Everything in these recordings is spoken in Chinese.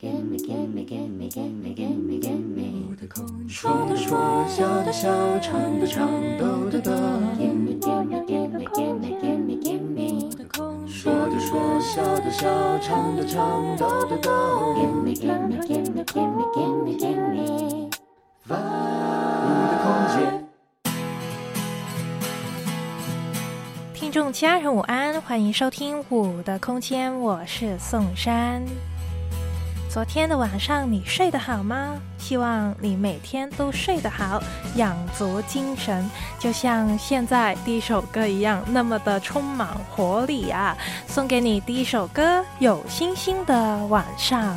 Gimme, gimme, gimme, gimme, gimme, gimme。说的说，笑的笑，唱的唱，抖的抖。Gimme, gimme, gimme, gimme, gimme, gimme。说的说，笑的笑，唱的唱，抖的抖。Gimme, gimme, gimme, gimme, gimme, gimme。我的空间。听众家人午安，欢迎收听《我的空间》，我是宋珊。昨天的晚上你睡得好吗？希望你每天都睡得好，养足精神，就像现在第一首歌一样，那么的充满活力啊！送给你第一首歌《有星星的晚上》。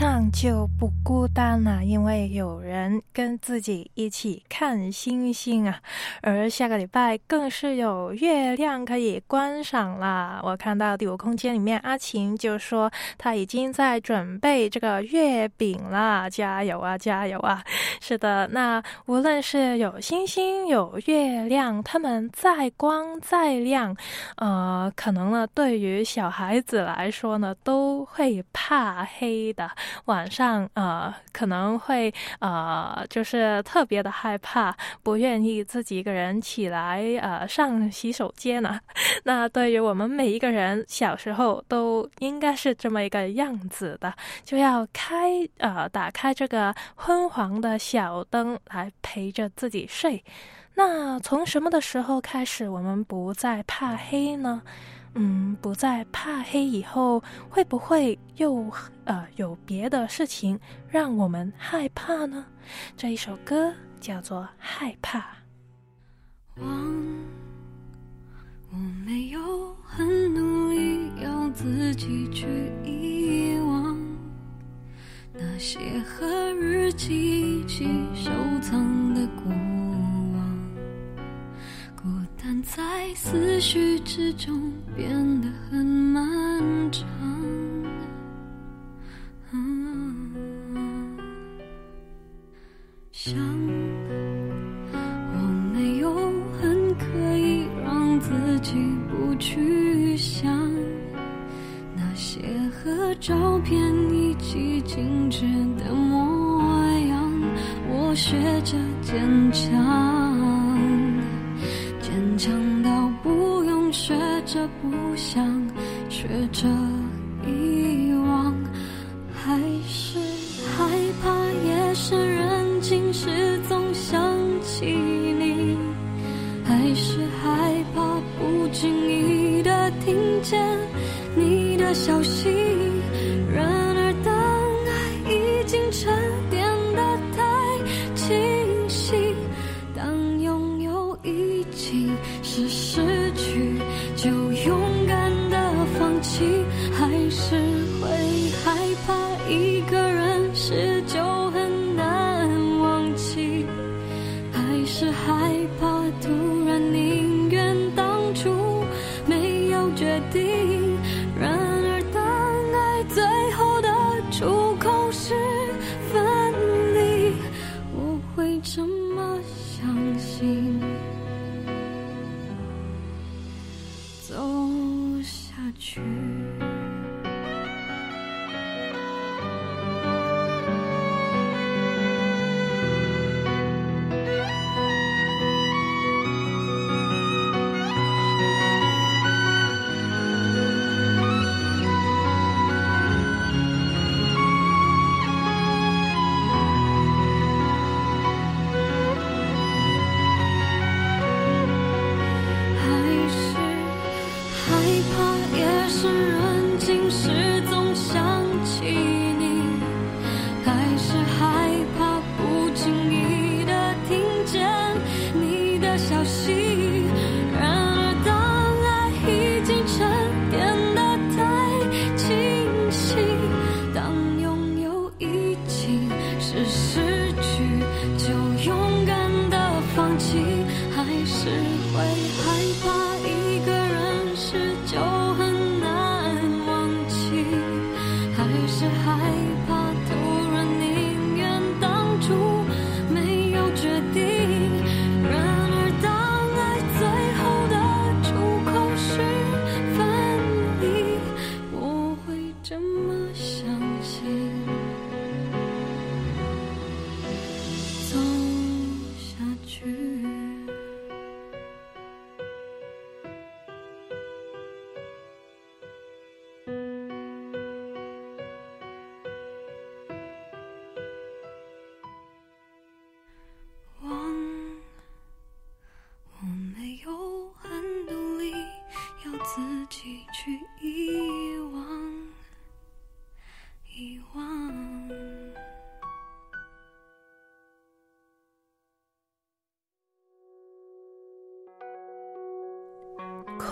的就不孤单了，因为有人跟自己一起看星星啊。而下个礼拜更是有月亮可以观赏啦。我看到第五空间里面阿晴就说他已经在准备这个月饼啦，加油啊，加油啊！是的，那无论是有星星有月亮，他们再光再亮，呃，可能呢对于小孩子来说呢都会。怕黑的晚上，呃，可能会呃，就是特别的害怕，不愿意自己一个人起来呃上洗手间呢。那对于我们每一个人，小时候都应该是这么一个样子的，就要开呃打开这个昏黄的小灯来陪着自己睡。那从什么的时候开始，我们不再怕黑呢？嗯，不再怕黑以后，会不会又呃有别的事情让我们害怕呢？这一首歌叫做《害怕》。忘，我没有很努力要自己去遗忘那些和日记一起收藏的过。在思绪之中变得很漫长，想我没有很刻意让自己不去想那些和照片一起静止的模样，我学着坚强。强到不用学着不想，学着遗忘，还是害怕夜深人静时总想起你，还是害怕不经意的听见你的消息。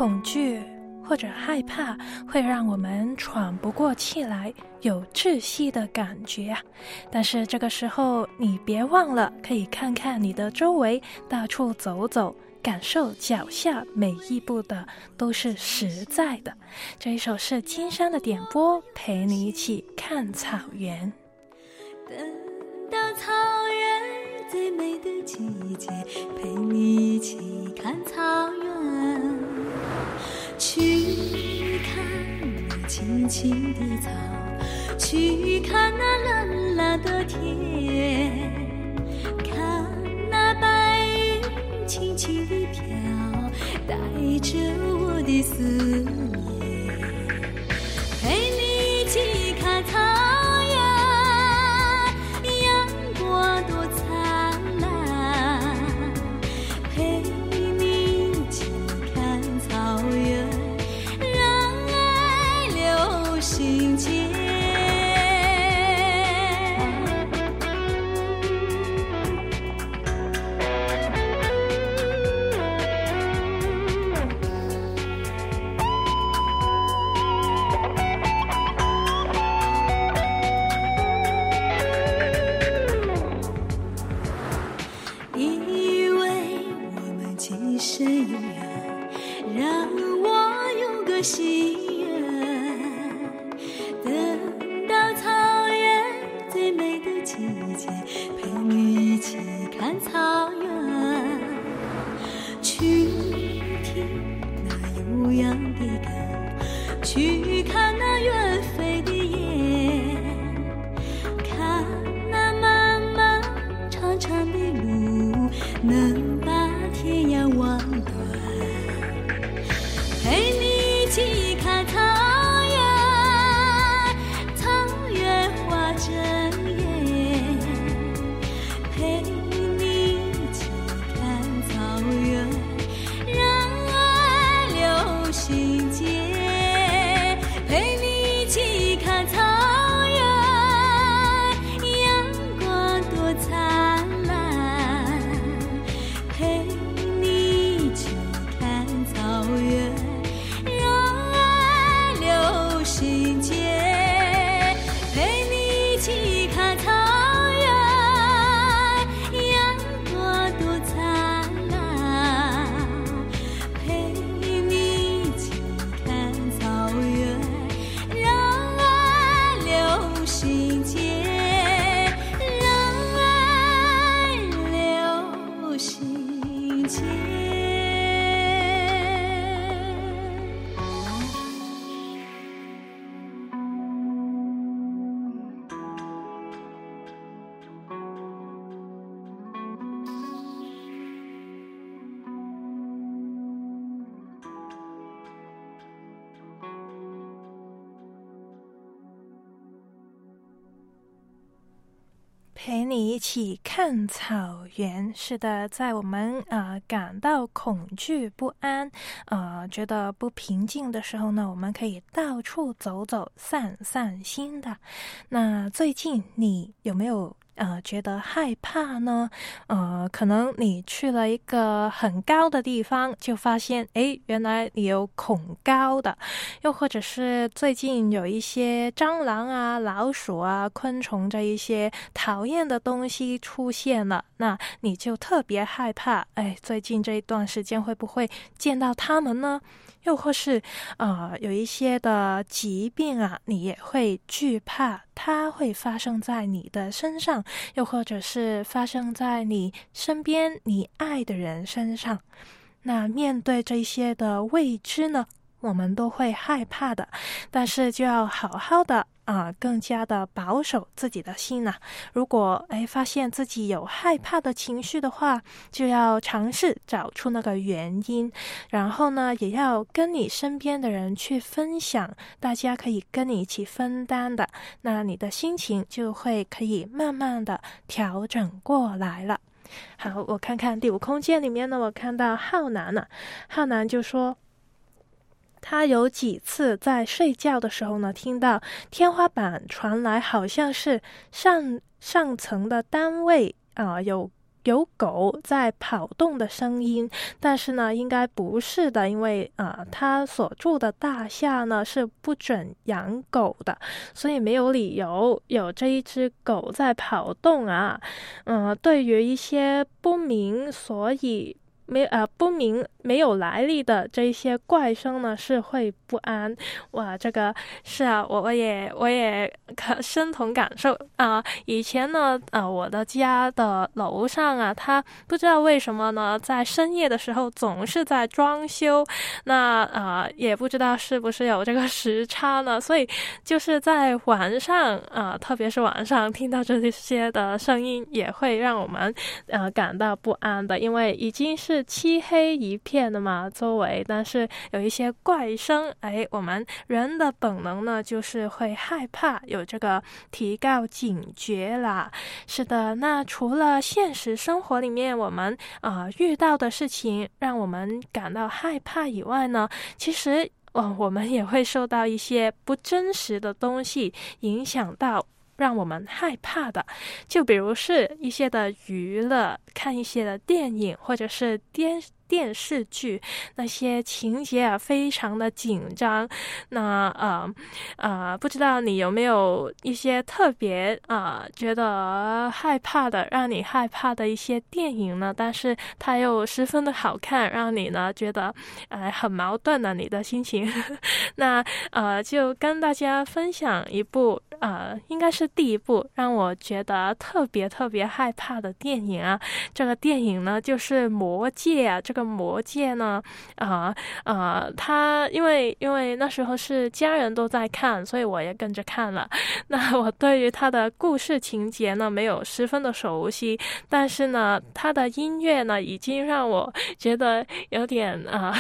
恐惧或者害怕，会让我们喘不过气来，有窒息的感觉。但是这个时候，你别忘了可以看看你的周围，到处走走，感受脚下每一步的都是实在的。这一首是金山的点播，陪你一起看草原。等到草原最美的季节，陪你一起看草原，去看那青青的草，去看那蓝蓝的天，看那白云轻轻地飘，带着我的思念，一起看草原。是的，在我们啊感到恐惧不安、啊觉得不平静的时候呢，我们可以到处走走，散散心的。那最近你有没有呃觉得害怕呢？呃，可能你去了一个很高的地方，就发现诶，原来你有恐高的。又或者是最近有一些蟑螂啊、老鼠啊、昆虫这一些讨厌的东西出现了，那你就特别害怕。哎，最近这一段时间会不会见到它们呢？又或是呃有一些的疾病啊，你也会惧怕它会发生在你的身上，又或者是发生在你身边你爱的人身上。那面对这些的未知呢？我们都会害怕的，但是就要好好的啊，更加的保守自己的心呐、如果哎发现自己有害怕的情绪的话，就要尝试找出那个原因，然后呢，也要跟你身边的人去分享，大家可以跟你一起分担的，那你的心情就会可以慢慢的调整过来了。好，我看看第五空间里面呢，我看到浩南呢、浩南就说。他有几次在睡觉的时候呢，听到天花板传来好像是上上层的单位啊、有有狗在跑动的声音，但是呢，应该不是的，因为啊，他所住的大厦呢是不准养狗的，所以没有理由有这一只狗在跑动啊。嗯，对于一些不明所以。没呃不明没有来历的这些怪声呢，是会不安哇。这个是啊，我我也我也可深同感受啊。以前呢，呃，我的家的楼上啊，他不知道为什么呢，在深夜的时候总是在装修。那啊，也不知道是不是有这个时差呢，所以就是在晚上啊，特别是晚上听到这些的声音，也会让我们呃感到不安的，因为已经是。漆黑一片的嘛，周围，但是有一些怪声，哎，我们人的本能呢，就是会害怕，有这个提高警觉啦。是的，那除了现实生活里面我们啊遇到的事情让我们感到害怕以外呢，其实哦，我们也会受到一些不真实的东西影响到。让我们害怕的，就比如是一些的娱乐，看一些的电影，或者是电。电视剧那些情节啊，非常的紧张。那呃呃，不知道你有没有一些特别啊觉得害怕的，让你害怕的一些电影呢？但是它又十分的好看，让你呢觉得呃很矛盾的你的心情。那呃，就跟大家分享一部呃，应该是第一部让我觉得特别特别害怕的电影啊。这个电影呢，就是《魔戒》啊，这个。魔戒呢？啊啊，他因为因为那时候是家人都在看，所以我也跟着看了。那我对于他的故事情节呢，没有十分的熟悉，但是呢，他的音乐呢，已经让我觉得有点啊，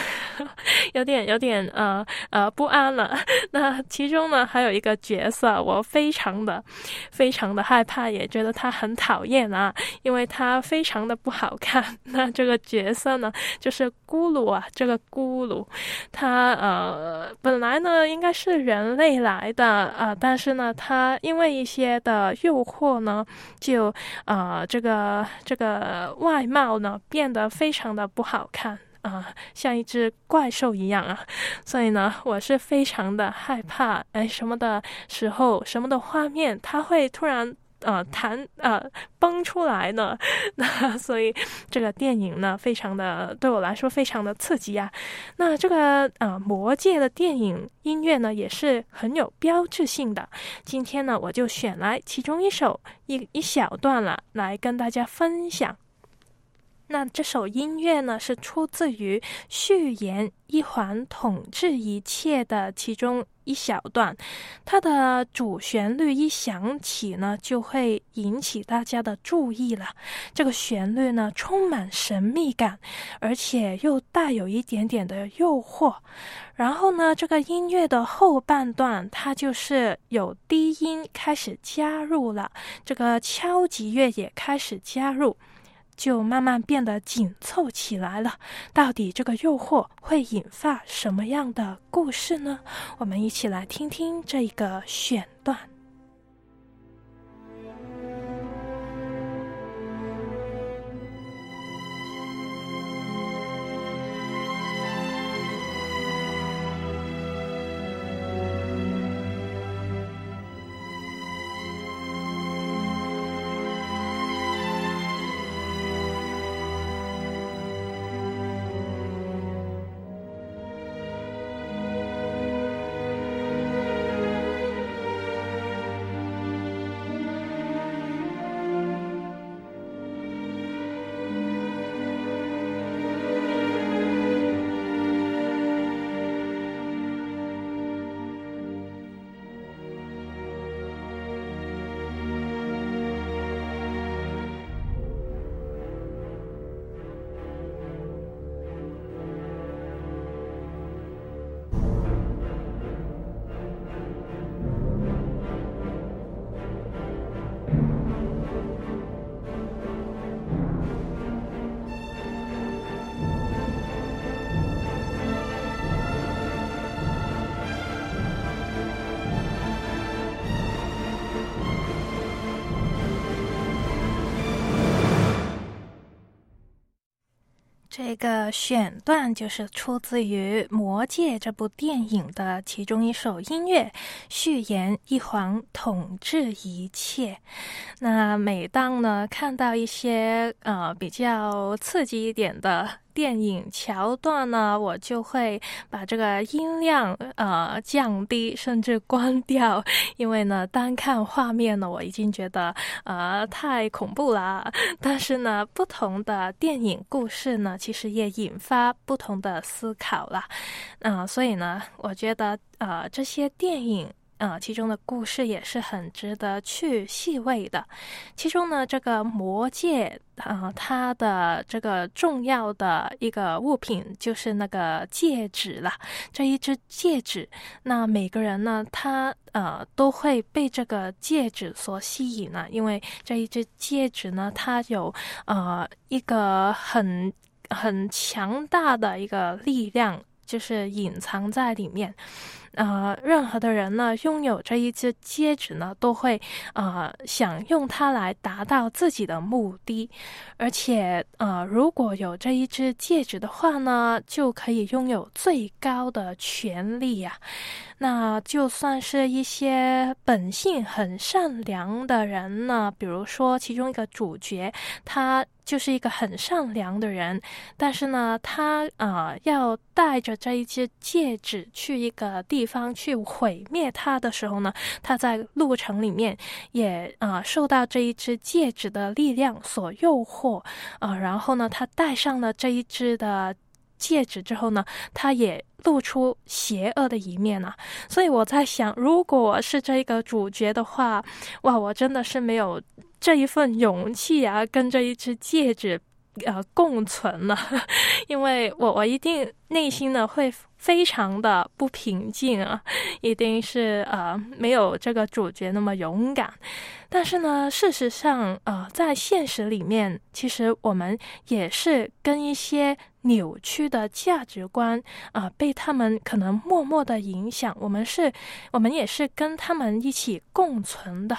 有点有点呃呃不安了。那其中呢，还有一个角色，我非常的非常的害怕，也觉得他很讨厌啊，因为他非常的不好看。那这个角色呢？就是咕噜啊，这个咕噜，它呃本来呢应该是人类来的啊，但是呢，它因为一些的诱惑呢，就啊这个这个外貌呢变得非常的不好看啊，像一只怪兽一样啊，所以呢，我是非常的害怕哎什么的时候，什么的画面，它会突然。呃，弹呃崩出来呢，那所以这个电影呢，非常的对我来说非常的刺激啊。那这个呃魔界的电影音乐呢，也是很有标志性的。今天呢，我就选来其中一首一一小段了，来跟大家分享。那这首音乐呢，是出自于序言一环统治一切的其中一小段，它的主旋律一响起呢，就会引起大家的注意了。这个旋律呢，充满神秘感，而且又带有一点点的诱惑。然后呢，这个音乐的后半段，它就是有低音开始加入了，这个敲击乐也开始加入。就慢慢变得紧凑起来了。到底这个诱惑会引发什么样的故事呢？我们一起来听听这一个选段。这个选段就是出自于《魔戒》这部电影的其中一首音乐，序言：“一皇统治一切。”那每当呢看到一些呃比较刺激一点的。电影桥段呢，我就会把这个音量呃降低，甚至关掉，因为呢，单看画面呢，我已经觉得呃太恐怖了。但是呢，不同的电影故事呢，其实也引发不同的思考了。嗯，所以呢，我觉得呃这些电影。呃，其中的故事也是很值得去细味的。其中呢，这个魔戒啊，它的这个重要的一个物品就是那个戒指了。这一只戒指，那每个人呢，他呃都会被这个戒指所吸引呢，因为这一只戒指呢，它有呃一个很很强大的一个力量，就是隐藏在里面。呃，任何的人呢，拥有这一只戒指呢，都会呃想用它来达到自己的目的，而且呃，如果有这一只戒指的话呢，就可以拥有最高的权利呀。那就算是一些本性很善良的人呢，比如说其中一个主角，他就是一个很善良的人，但是呢，他呃要带着这一只戒指去一个地地方去毁灭他的时候呢，他在路程里面也啊受到这一只戒指的力量所诱惑啊，然后呢，他戴上了这一只的。戒指之后呢，他也露出邪恶的一面啊。所以我在想，如果是这个主角的话，哇，我真的是没有这一份勇气啊，跟这一只戒指呃共存了，因为我我一定内心呢会非常的不平静啊，一定是呃没有这个主角那么勇敢。但是呢，事实上，呃，在现实里面，其实我们也是跟一些扭曲的价值观，啊，被他们可能默默的影响。我们是，我们也是跟他们一起共存的。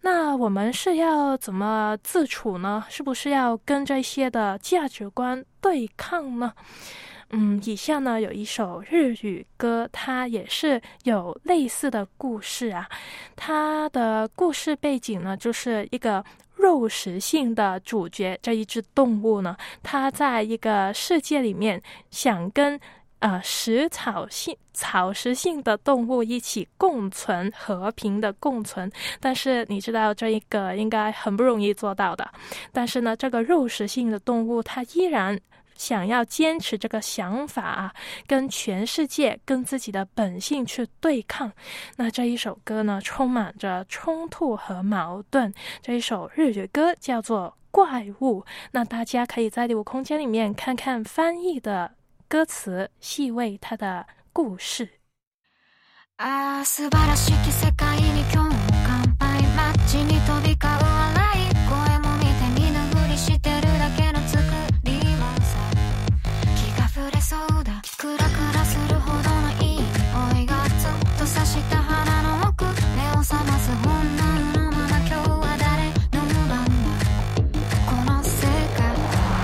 那我们是要怎么自处呢？是不是要跟这些的价值观对抗呢？嗯，以下呢有一首日语歌，它也是有类似的故事啊。它的故事背景呢，就是一个肉食性的主角，这一只动物呢，它在一个世界里面想跟呃食草性、草食性的动物一起共存，和平的共存。但是你知道这一个应该很不容易做到的。但是呢，这个肉食性的动物它依然。想要坚持这个想法啊，跟全世界、跟自己的本性去对抗，那这一首歌呢，充满着冲突和矛盾。这一首日语歌叫做《怪物》，那大家可以在第五空间里面看看翻译的歌词，细味它的故事。啊，素晴らしき世界に今日も乾杯。街に飛び交う そうだ。クラクラするほどのいい匂いがずっと刺した鼻の奥。目を覚ます本能のまま今日は誰の番だ。この世界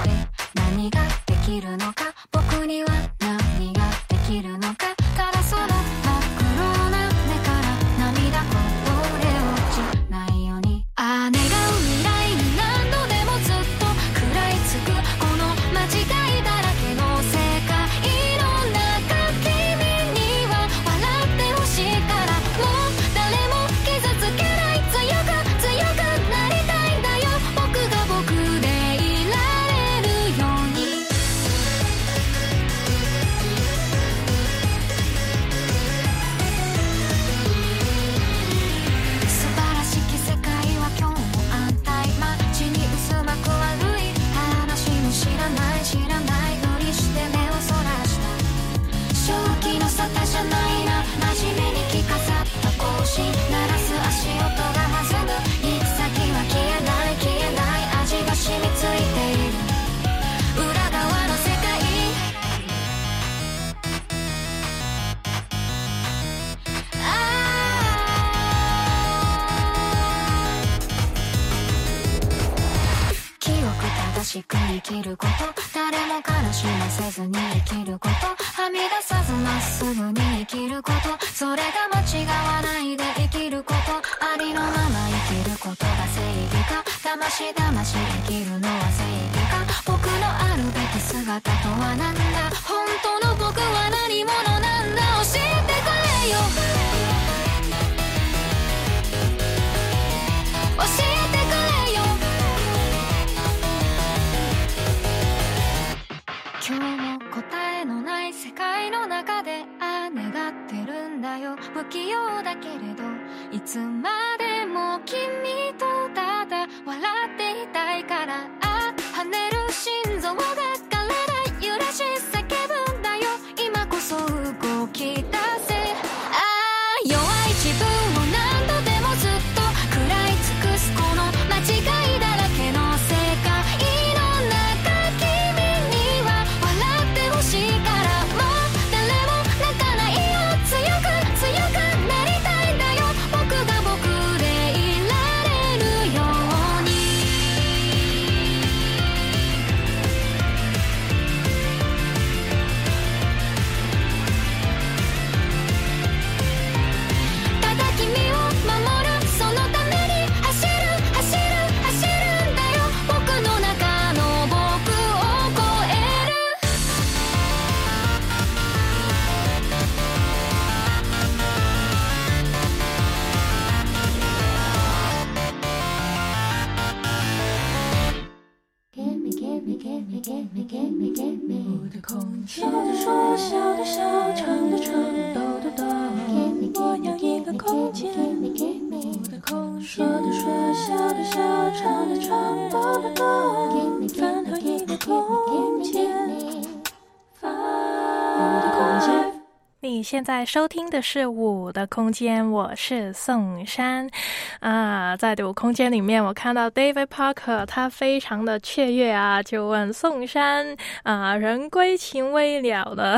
で何ができるのか。僕には现在收听的是《我的空间》，我是宋珊啊。在《我空间》里面，我看到 David Parker，他非常的雀跃啊，就问宋珊啊：“人归情未了的，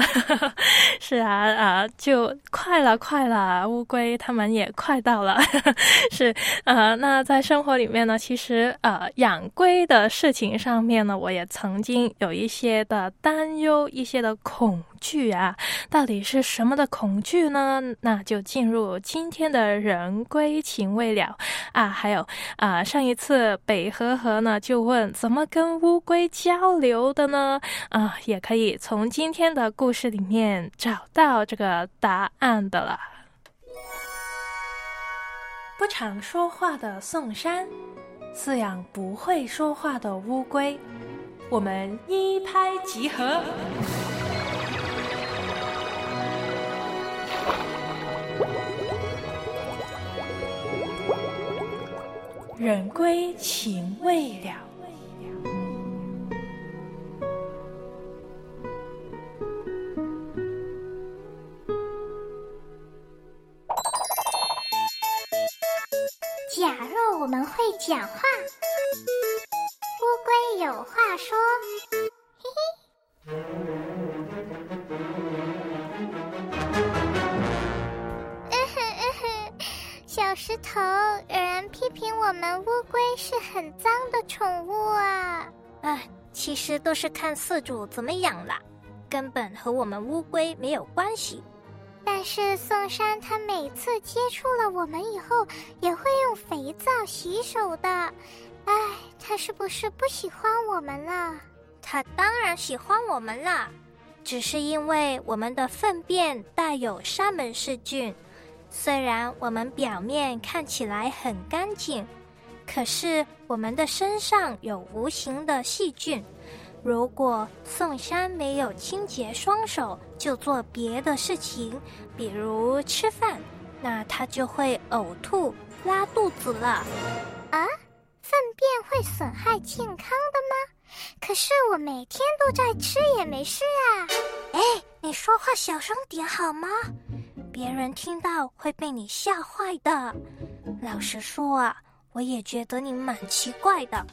是啊啊，就快了，快了，乌龟他们也快到了，是啊，那在生活里面呢，其实呃，养龟的事情上面呢，我也曾经有一些的担忧，一些的恐惧啊，到底是什么的恐惧呢？那就进入今天的人归情未了啊，还有啊，上一次北河河呢就问怎么跟乌龟交流的呢？啊，也可以从今天的故事里面找到这个答案的了。不常说话的宋山，饲养不会说话的乌龟，我们一拍即合。人归情未了。假若我们会讲话，乌龟有话说，小石头，有人批评我们乌龟是很脏的宠物啊。哎，其实都是看饲主怎么养啦，根本和我们乌龟没有关系。但是宋山他每次接触了我们以后，也会用肥皂洗手的。唉，他是不是不喜欢我们了？他当然喜欢我们啦，只是因为我们的粪便带有沙门氏菌。虽然我们表面看起来很干净，可是我们的身上有无形的细菌。如果宋山没有清洁双手就做别的事情，比如吃饭，那他就会呕吐、拉肚子了。啊，粪便会损害健康的吗？可是我每天都在吃，也没事啊。哎，你说话小声点好吗？别人听到会被你吓坏的。老实说啊，我也觉得你蛮奇怪的。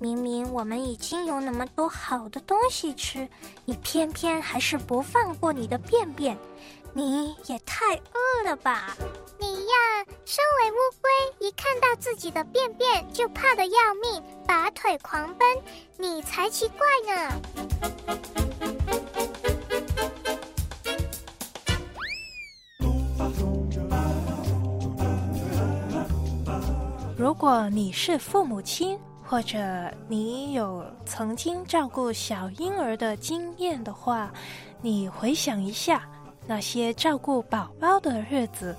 明明我们已经有那么多好的东西吃，你偏偏还是不放过你的便便，你也太饿了吧！你呀，身为乌龟，一看到自己的便便就怕得要命，拔腿狂奔，你才奇怪呢。如果你是父母亲，或者你有曾经照顾小婴儿的经验的话，你回想一下那些照顾宝宝的日子，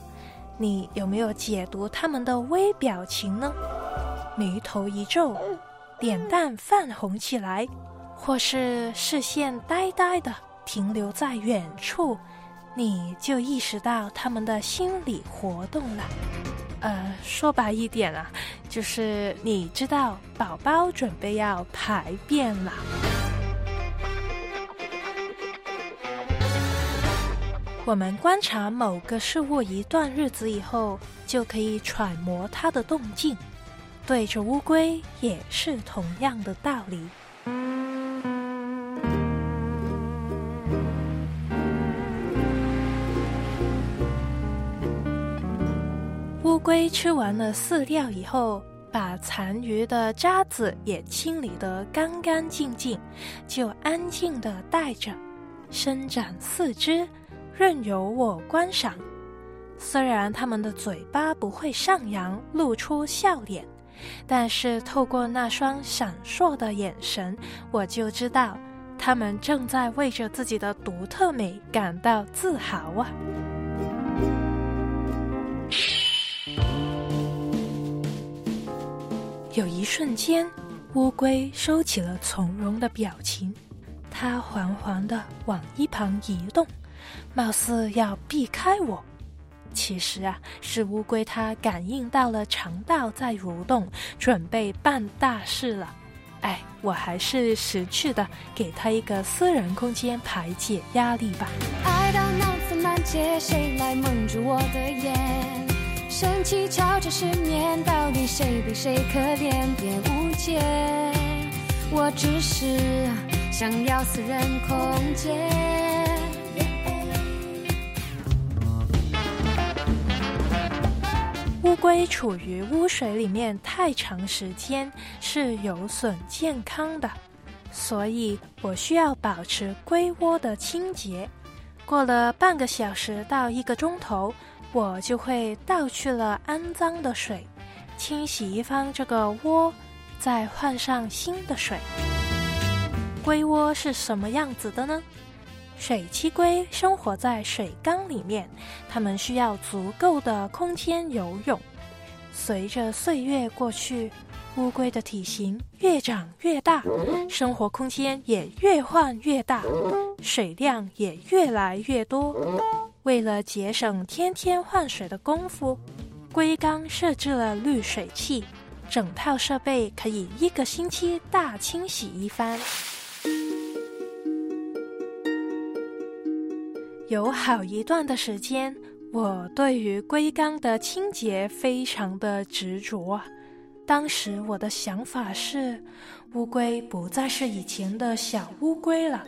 你有没有解读他们的微表情呢？眉头一皱，脸蛋泛红起来，或是视线呆呆的停留在远处，你就意识到他们的心理活动了。呃，说白一点啊，就是你知道宝宝准备要排便了。我们观察某个事物一段日子以后，就可以揣摩它的动静。对着乌龟也是同样的道理。龟吃完了饲料以后，把残余的渣子也清理得干干净净，就安静地待着，伸展四肢，任由我观赏。虽然它们的嘴巴不会上扬，露出笑脸，但是透过那双闪烁的眼神，我就知道，它们正在为着自己的独特美感到自豪啊！有一瞬间，乌龟收起了从容的表情，它缓缓地往一旁移动，貌似要避开我。其实啊，是乌龟它感应到了肠道在蠕动，准备办大事了。哎，我还是识趣的，给它一个私人空间排解压力吧。爱到脑子满结，谁来蒙住我的眼？生气悄悄失眠，到底谁比谁可怜？别误解，我只是想要私人空间。乌龟处于污水里面太长时间是有损健康的，所以我需要保持龟窝的清洁。过了半个小时到一个钟头，我就会倒去了肮脏的水，清洗一番这个窝，再换上新的水。龟窝是什么样子的呢？水栖龟生活在水缸里面，它们需要足够的空间游泳。随着岁月过去，乌龟的体型越长越大，生活空间也越换越大，水量也越来越多。为了节省天天换水的功夫，龟缸设置了滤水器，整套设备可以一个星期大清洗一番。有好一段的时间，我对于龟缸的清洁非常的执着。当时我的想法是，乌龟不再是以前的小乌龟了，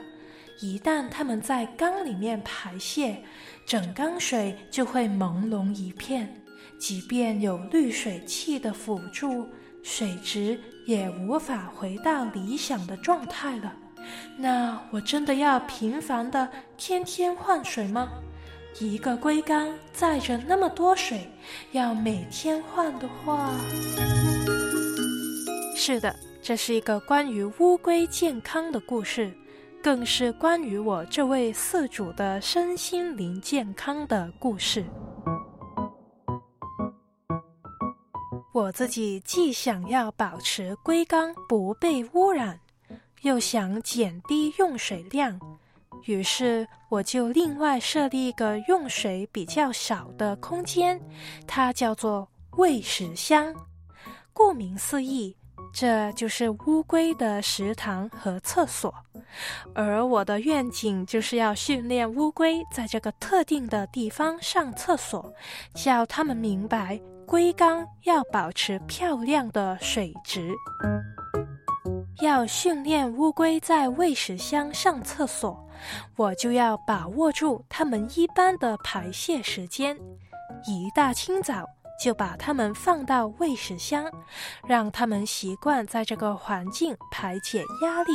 一旦它们在缸里面排泄，整缸水就会朦胧一片，即便有滤水器的辅助，水质也无法回到理想的状态了。那我真的要频繁的天天换水吗？一个龟缸载着那么多水，要每天换的话，是的，这是一个关于乌龟健康的故事，更是关于我这位饲主的身心灵健康的故事。我自己既想要保持龟缸不被污染。又想减低用水量，于是我就另外设立一个用水比较少的空间，它叫做喂食箱。顾名思义，这就是乌龟的食堂和厕所。而我的愿景就是要训练乌龟在这个特定的地方上厕所，叫他们明白龟缸要保持漂亮的水质。要训练乌龟在喂食箱上厕所，我就要把握住它们一般的排泄时间，一大清早就把它们放到喂食箱，让它们习惯在这个环境排解压力。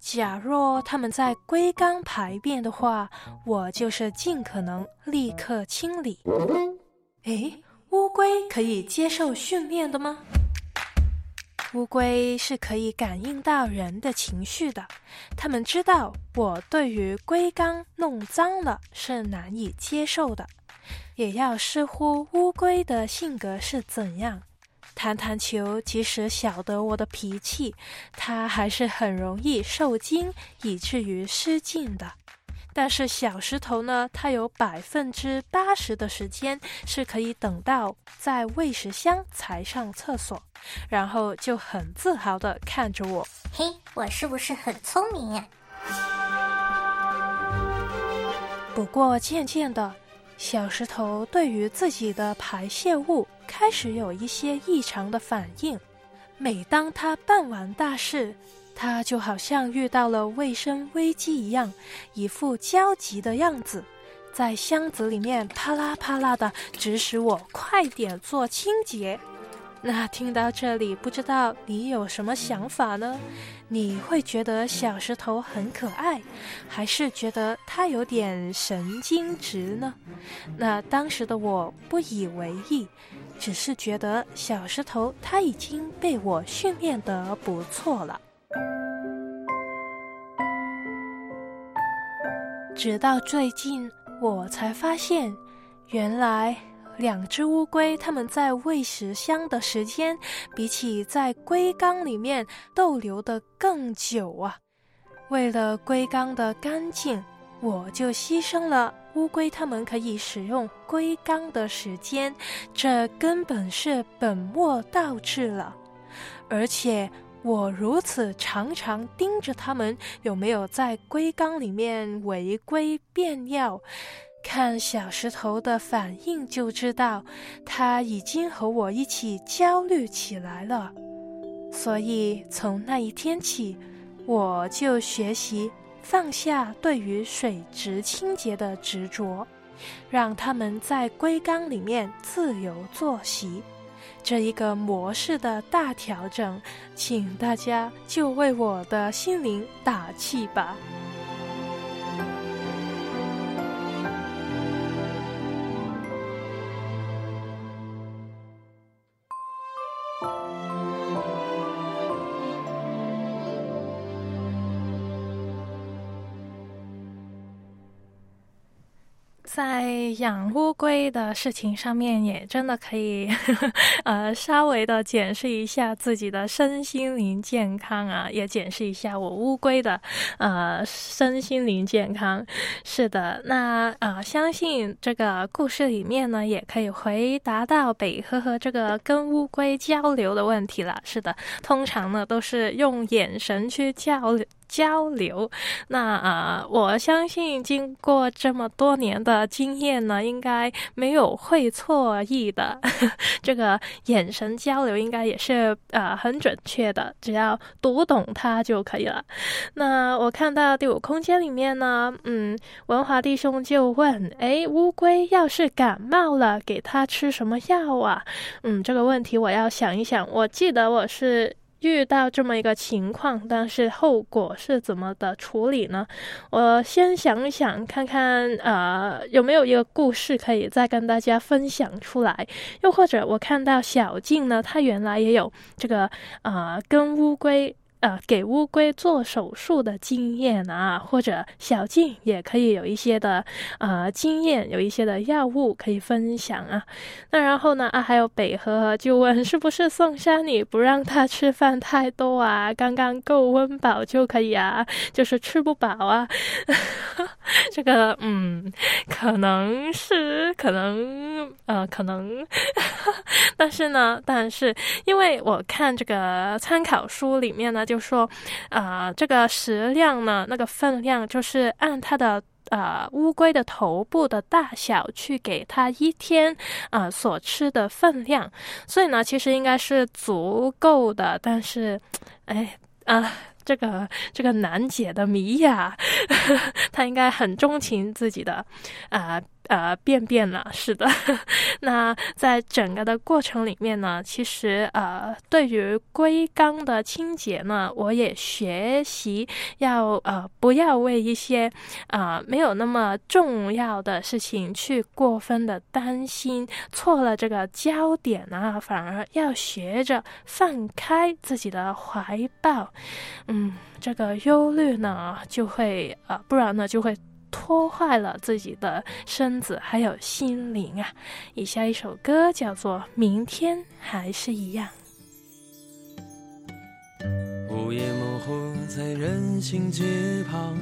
假若它们在龟缸排便的话，我就是尽可能立刻清理。诶。乌龟可以接受训练的吗？乌龟是可以感应到人的情绪的，它们知道我对于龟缸弄脏了是难以接受的，也要视乎乌龟的性格是怎样。弹弹球即使晓得我的脾气，它还是很容易受惊，以至于失禁的。但是小石头呢，它有百分之八十的时间是可以等到在喂食箱才上厕所，然后就很自豪的看着我。嘿，我是不是很聪明呀？不过渐渐的，小石头对于自己的排泄物开始有一些异常的反应。每当他办完大事，他就好像遇到了卫生危机一样，一副焦急的样子，在箱子里面啪啦啪啦的指使我快点做清洁。那听到这里，不知道你有什么想法呢？你会觉得小石头很可爱，还是觉得他有点神经质呢？那当时的我不以为意，只是觉得小石头他已经被我训练得不错了。直到最近，我才发现，原来两只乌龟它们在喂食箱的时间，比起在龟缸里面逗留的更久啊！为了龟缸的干净，我就牺牲了乌龟它们可以使用龟缸的时间，这根本是本末倒置了，而且。我如此常常盯着它们有没有在龟缸里面违规便尿，看小石头的反应就知道，他已经和我一起焦虑起来了。所以从那一天起，我就学习放下对于水质清洁的执着，让他们在龟缸里面自由作息。这一个模式的大调整，请大家就为我的心灵打气吧。在养乌龟的事情上面，也真的可以，呃，稍微的检视一下自己的身心灵健康啊，也检视一下我乌龟的，呃，身心灵健康。是的，那呃，相信这个故事里面呢，也可以回答到北呵呵这个跟乌龟交流的问题了。是的，通常呢都是用眼神去交流。交流，那啊，我相信经过这么多年的经验呢，应该没有会错意的。这个眼神交流应该也是呃很准确的，只要读懂它就可以了。那我看到第五空间里面呢，嗯，文华弟兄就问：哎，乌龟要是感冒了，给它吃什么药啊？嗯，这个问题我要想一想。我记得我是。遇到这么一个情况，但是后果是怎么的处理呢？我先想想看看，呃，有没有一个故事可以再跟大家分享出来？又或者我看到小静呢，她原来也有这个，呃，跟乌龟。呃，给乌龟做手术的经验啊，或者小静也可以有一些的呃经验，有一些的药物可以分享啊。那然后呢啊，还有北河就问是不是宋山你不让他吃饭太多啊？刚刚够温饱就可以啊，就是吃不饱啊。这个嗯，可能是可能呃可能，但是呢，但是因为我看这个参考书里面呢。就说，啊，这个食量呢，那个分量就是按它的呃乌龟的头部的大小去给它一天啊所吃的分量，所以呢，其实应该是足够的。但是，哎啊，这个这个难解的谜呀，他应该很钟情自己的啊。呃便便了，是的。那在整个的过程里面呢，其实呃，对于龟缸的清洁呢，我也学习要呃，不要为一些啊没有那么重要的事情去过分的担心，错了这个焦点啊，反而要学着放开自己的怀抱。嗯，这个忧虑呢，就会呃，不然呢，就会。拖坏了自己的身子，还有心灵啊！以下一首歌叫做《明天还是一样》。午夜模糊在人行街旁，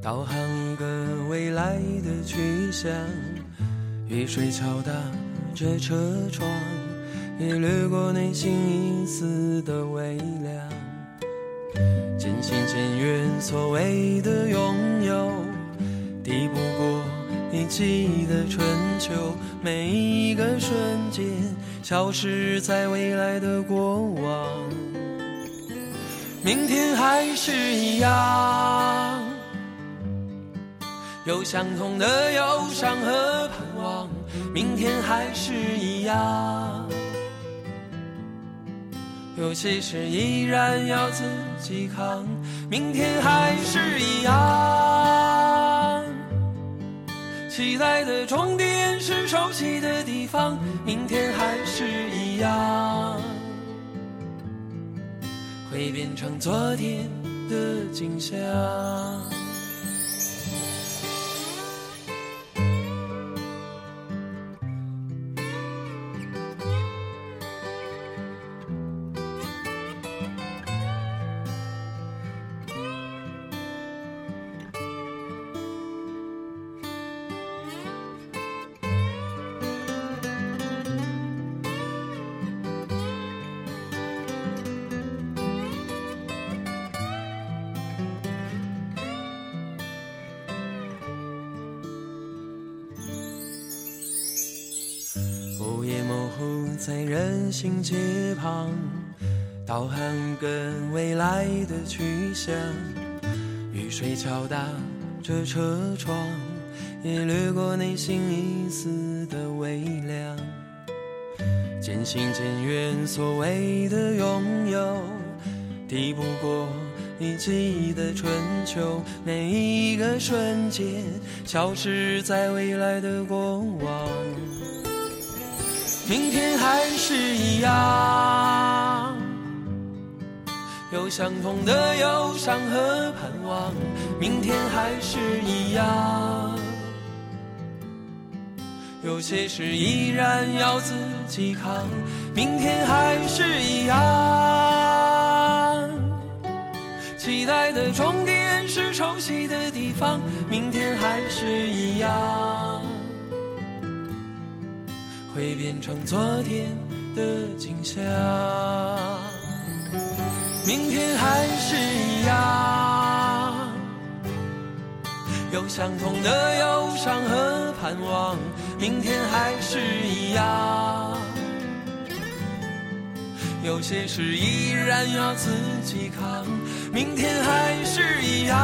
导航一个未来的去向。雨水敲打着车窗，也掠过内心一丝的微凉。渐行渐远，所谓的拥有。抵不过一季的春秋，每一个瞬间消失在未来的过往。明天还是一样，有相同的忧伤和盼望。明天还是一样，有些事依然要自己扛。明天还是一样。期待的终点是熟悉的地方，明天还是一样，会变成昨天的景象。人行街旁，导航跟未来的去向。雨水敲打着车窗，也掠过内心一丝的微凉。渐行渐远，所谓的拥有，抵不过一季的春秋。每一个瞬间，消失在未来的过往。明天还是一样，有相同的忧伤和盼望。明天还是一样，有些事依然要自己扛。明天还是一样，期待的终点是熟悉的地方。明天还是一样。会变成昨天的景象，明天还是一样，有相同的忧伤和盼望。明天还是一样，有些事依然要自己扛。明天还是一样，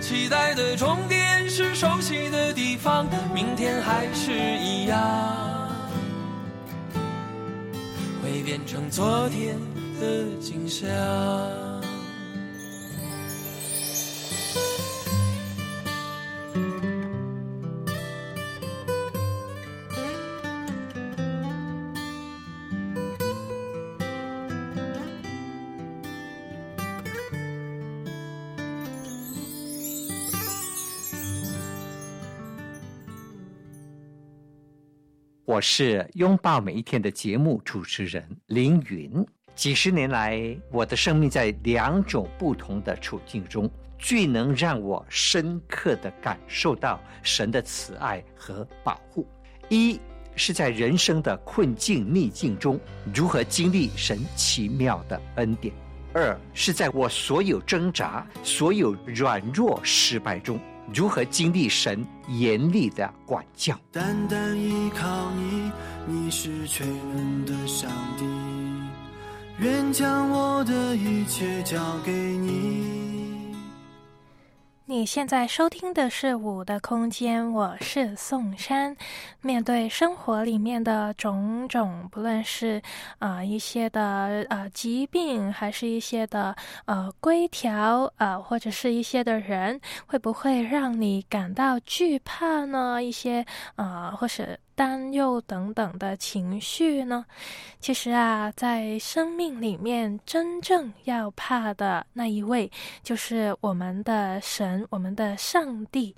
期待的终点。是熟悉的地方，明天还是一样，会变成昨天的景象。是拥抱每一天的节目主持人凌云。几十年来，我的生命在两种不同的处境中，最能让我深刻的感受到神的慈爱和保护。一是在人生的困境逆境中，如何经历神奇妙的恩典；二是在我所有挣扎、所有软弱、失败中。如何经历神严厉的管教？单单依靠你，你是全能的上帝，愿将我的一切交给你。你现在收听的是《我的空间》，我是宋珊。面对生活里面的种种，不论是啊一些的啊疾病，还是一些的呃规条，啊或者是一些的人，会不会让你感到惧怕呢？一些啊，或是。担忧等等的情绪呢？其实啊，在生命里面，真正要怕的那一位，就是我们的神，我们的上帝。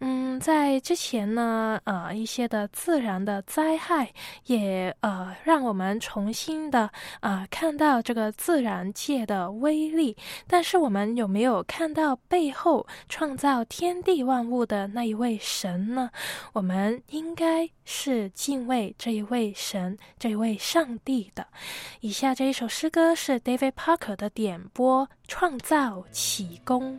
嗯，在之前呢，呃，一些的自然的灾害，也呃，让我们重新的啊，看到这个自然界的威力。但是，我们有没有看到背后创造天地万物的那一位神呢？我们应该。是敬畏这一位神，这一位上帝的。以下这一首诗歌是 David Parker 的点播，《创造启功》。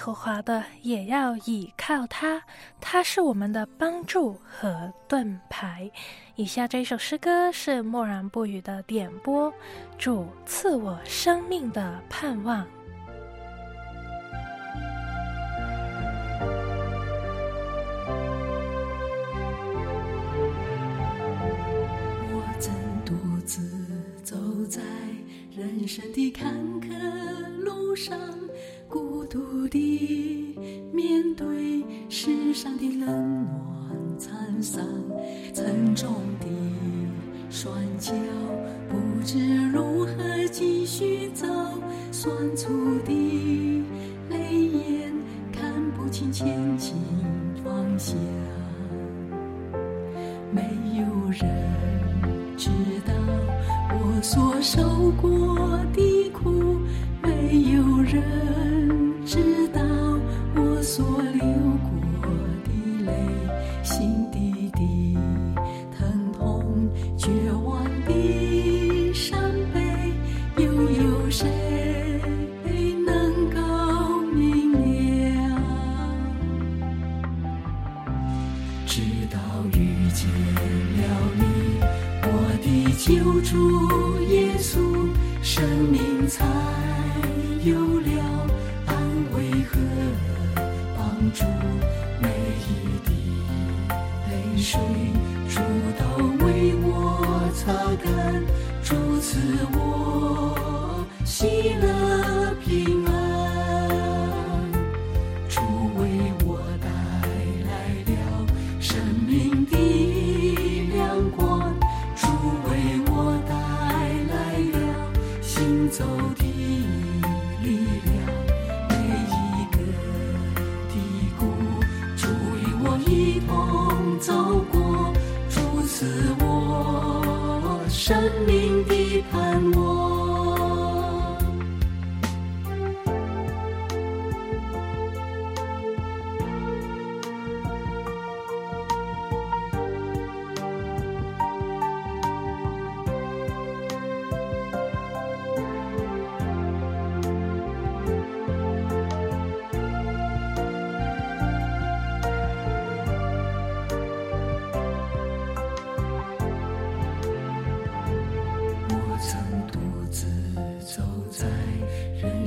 和华的也要倚靠他，他是我们的帮助和盾牌。以下这首诗歌是默然不语的点播，主赐我生命的盼望。人知道我所受过的苦，没有人。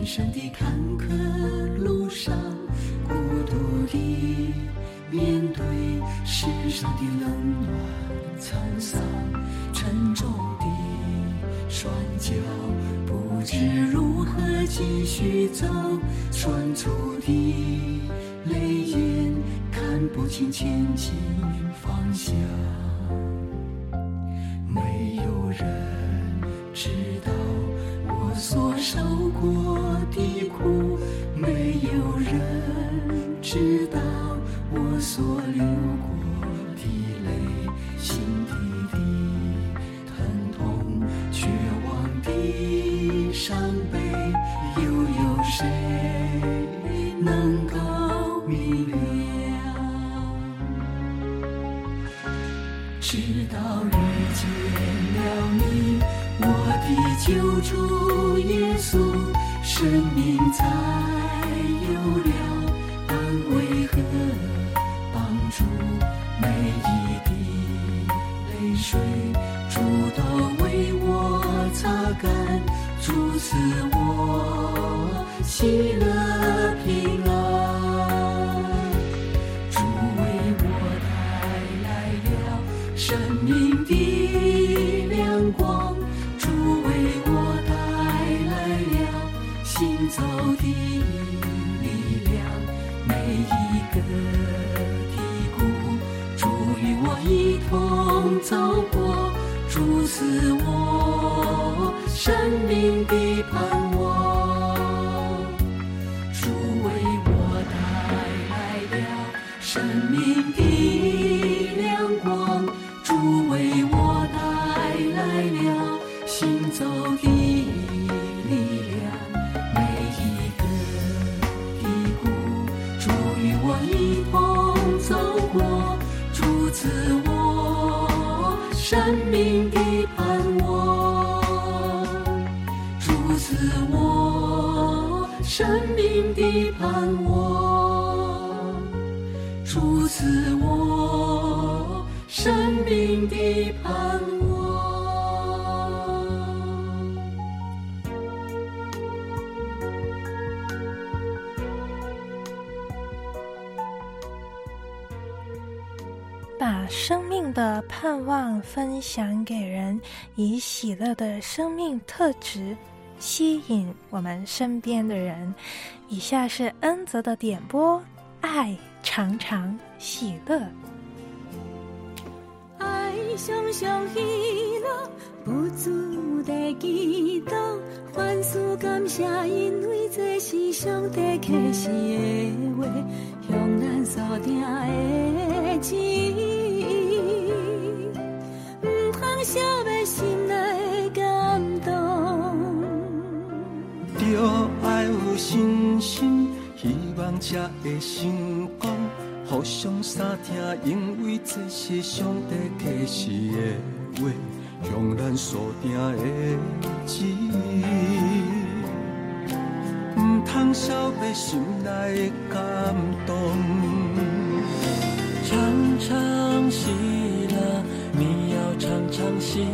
人生的坎坷路上，孤独地面对世上的冷暖沧桑，沉重的双脚不知如何继续走，酸楚的泪眼看不清前进方向。所流过。了望分享给人，以喜乐的生命特质吸引我们身边的人。以下是恩泽的点播：爱常常喜乐。爱常常喜乐，不住地祈祷，凡事感谢，因为这是上帝启示的话，向咱所定的旨意意，唔通消灭心内感动。着爱有信心，希望才会成功。互相相听，因为这是上帝启示的话，向咱所定的旨。唔通消灭心内感动。常常喜乐，喜乐，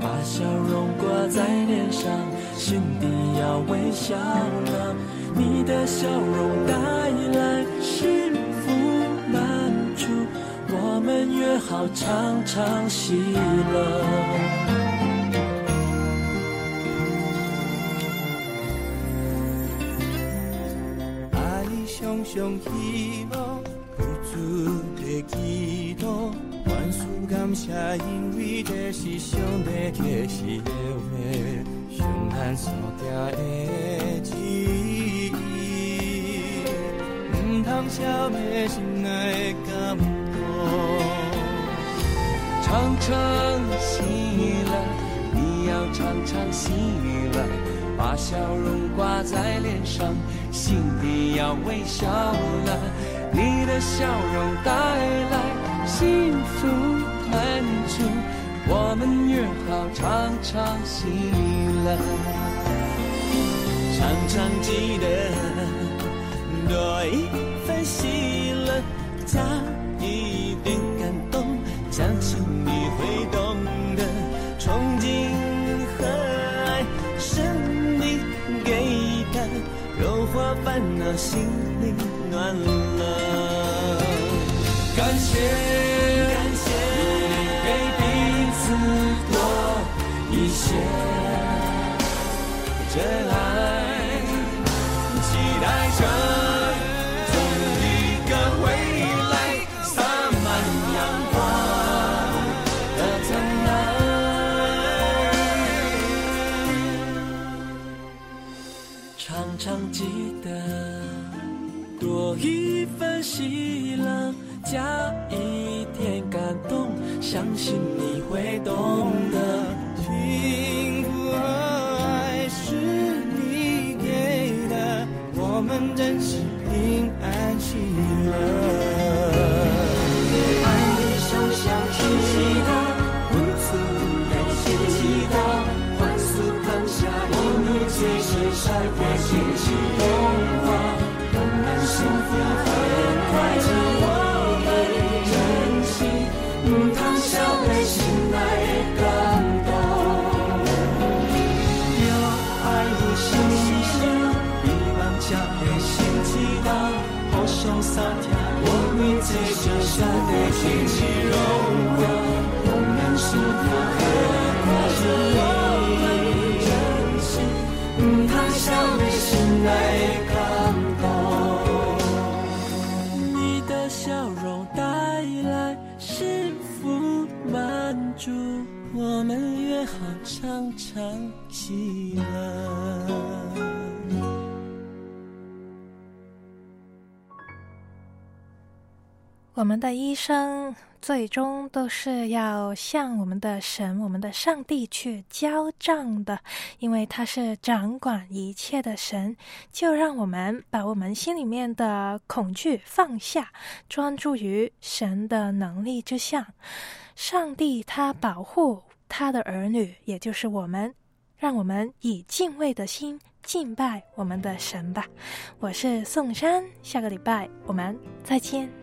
把笑容挂在脸上，心底要微笑了。你的笑容带来幸福满足，我们约好常常喜乐。爱常常喜乐，不住的祈祷，万事感谢，因为这是上帝启示的话，向咱所定的旨意，唔通消灭心内的感动。常常喜乐，你要常常喜乐，把笑容挂在脸上，心里要微笑了。你的笑容带来幸福满足，我们约好常常喜乐，常常记得多一份喜乐，加一点感动，相信你会懂得。憧憬和爱是你给的，融化烦恼，心里暖。感谢感谢给彼此多一些真爱，期待着总有一个未来洒满阳光的灿烂。常常记得多一份喜乐，加一点感动，相信你会懂得。幸福和爱是你给的，我们真是平安喜乐。爱你手相牵祈祷，温存感谢祈祷，欢速放下我们最深山的惊喜融化，让人幸福的惊喜融化，让人幸福很快就我们珍惜，嗯，他笑的心来感动。你的笑容带来幸福满足，我们约好常常喜乐。我们的一生最终都是要向我们的神、我们的上帝去交账的，因为他是掌管一切的神。就让我们把我们心里面的恐惧放下，专注于神的能力之下。上帝他保护他的儿女，也就是我们，让我们以敬畏的心敬拜我们的神吧。我是宋珊，下个礼拜我们再见。